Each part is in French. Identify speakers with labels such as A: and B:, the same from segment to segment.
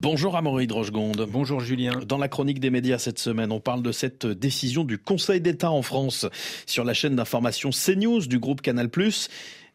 A: Bonjour Amaury Drochegonde.
B: Bonjour Julien.
A: Dans la chronique des médias cette semaine, on parle de cette décision du Conseil d'État en France sur la chaîne d'information CNews du groupe Canal+.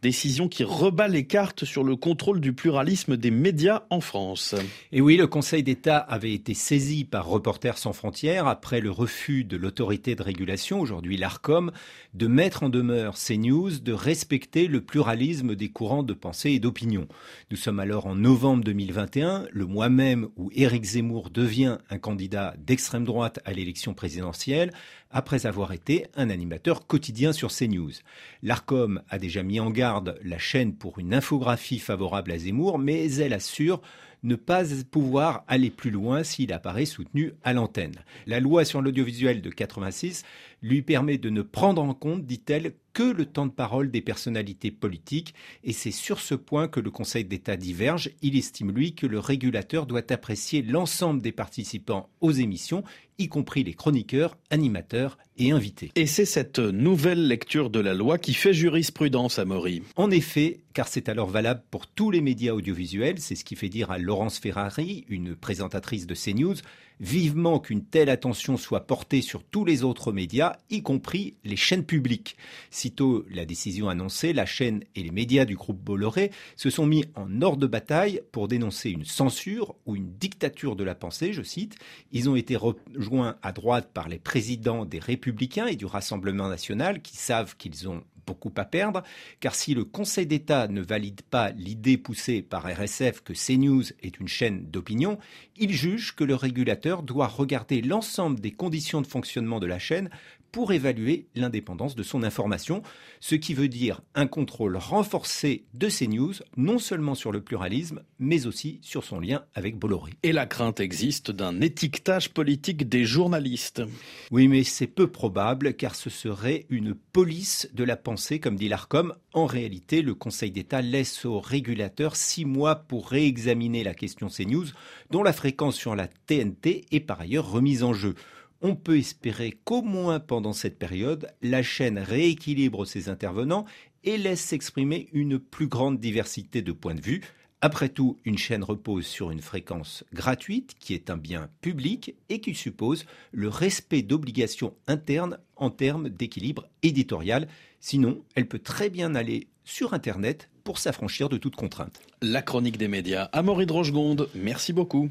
A: Décision qui rebat les cartes sur le contrôle du pluralisme des médias en France.
B: Et oui, le Conseil d'État avait été saisi par Reporters sans frontières après le refus de l'autorité de régulation, aujourd'hui l'ARCOM, de mettre en demeure CNews de respecter le pluralisme des courants de pensée et d'opinion. Nous sommes alors en novembre 2021, le mois même où Éric Zemmour devient un candidat d'extrême droite à l'élection présidentielle, après avoir été un animateur quotidien sur CNews. L'ARCOM a déjà mis en garde la chaîne pour une infographie favorable à Zemmour, mais elle assure ne pas pouvoir aller plus loin s'il apparaît soutenu à l'antenne. La loi sur l'audiovisuel de 86 lui permet de ne prendre en compte, dit-elle, que le temps de parole des personnalités politiques, et c'est sur ce point que le Conseil d'État diverge. Il estime, lui, que le régulateur doit apprécier l'ensemble des participants aux émissions, y compris les chroniqueurs, animateurs et invités.
A: Et c'est cette nouvelle lecture de la loi qui fait jurisprudence à Maury.
B: En effet, car c'est alors valable pour tous les médias audiovisuels, c'est ce qui fait dire à Laurence Ferrari, une présentatrice de CNews, vivement qu'une telle attention soit portée sur tous les autres médias, y compris les chaînes publiques. Sitôt la décision annoncée, la chaîne et les médias du groupe Bolloré se sont mis en ordre de bataille pour dénoncer une censure ou une dictature de la pensée, je cite. Ils ont été rejoints à droite par les présidents des Républicains et du Rassemblement national qui savent qu'ils ont beaucoup à perdre, car si le Conseil d'État ne valide pas l'idée poussée par RSF que CNews est une chaîne d'opinion, il juge que le régulateur doit regarder l'ensemble des conditions de fonctionnement de la chaîne pour évaluer l'indépendance de son information, ce qui veut dire un contrôle renforcé de CNews, non seulement sur le pluralisme, mais aussi sur son lien avec Bolloré.
A: Et la crainte existe d'un étiquetage politique des journalistes.
B: Oui, mais c'est peu probable, car ce serait une police de la comme dit l'ARCOM. En réalité, le Conseil d'État laisse au régulateur six mois pour réexaminer la question CNews, dont la fréquence sur la TNT est par ailleurs remise en jeu on peut espérer qu'au moins pendant cette période, la chaîne rééquilibre ses intervenants et laisse s'exprimer une plus grande diversité de points de vue. Après tout, une chaîne repose sur une fréquence gratuite qui est un bien public et qui suppose le respect d'obligations internes en termes d'équilibre éditorial. Sinon, elle peut très bien aller sur Internet pour s'affranchir de toute contrainte.
A: La chronique des médias. Amaury Drochegonde, merci beaucoup.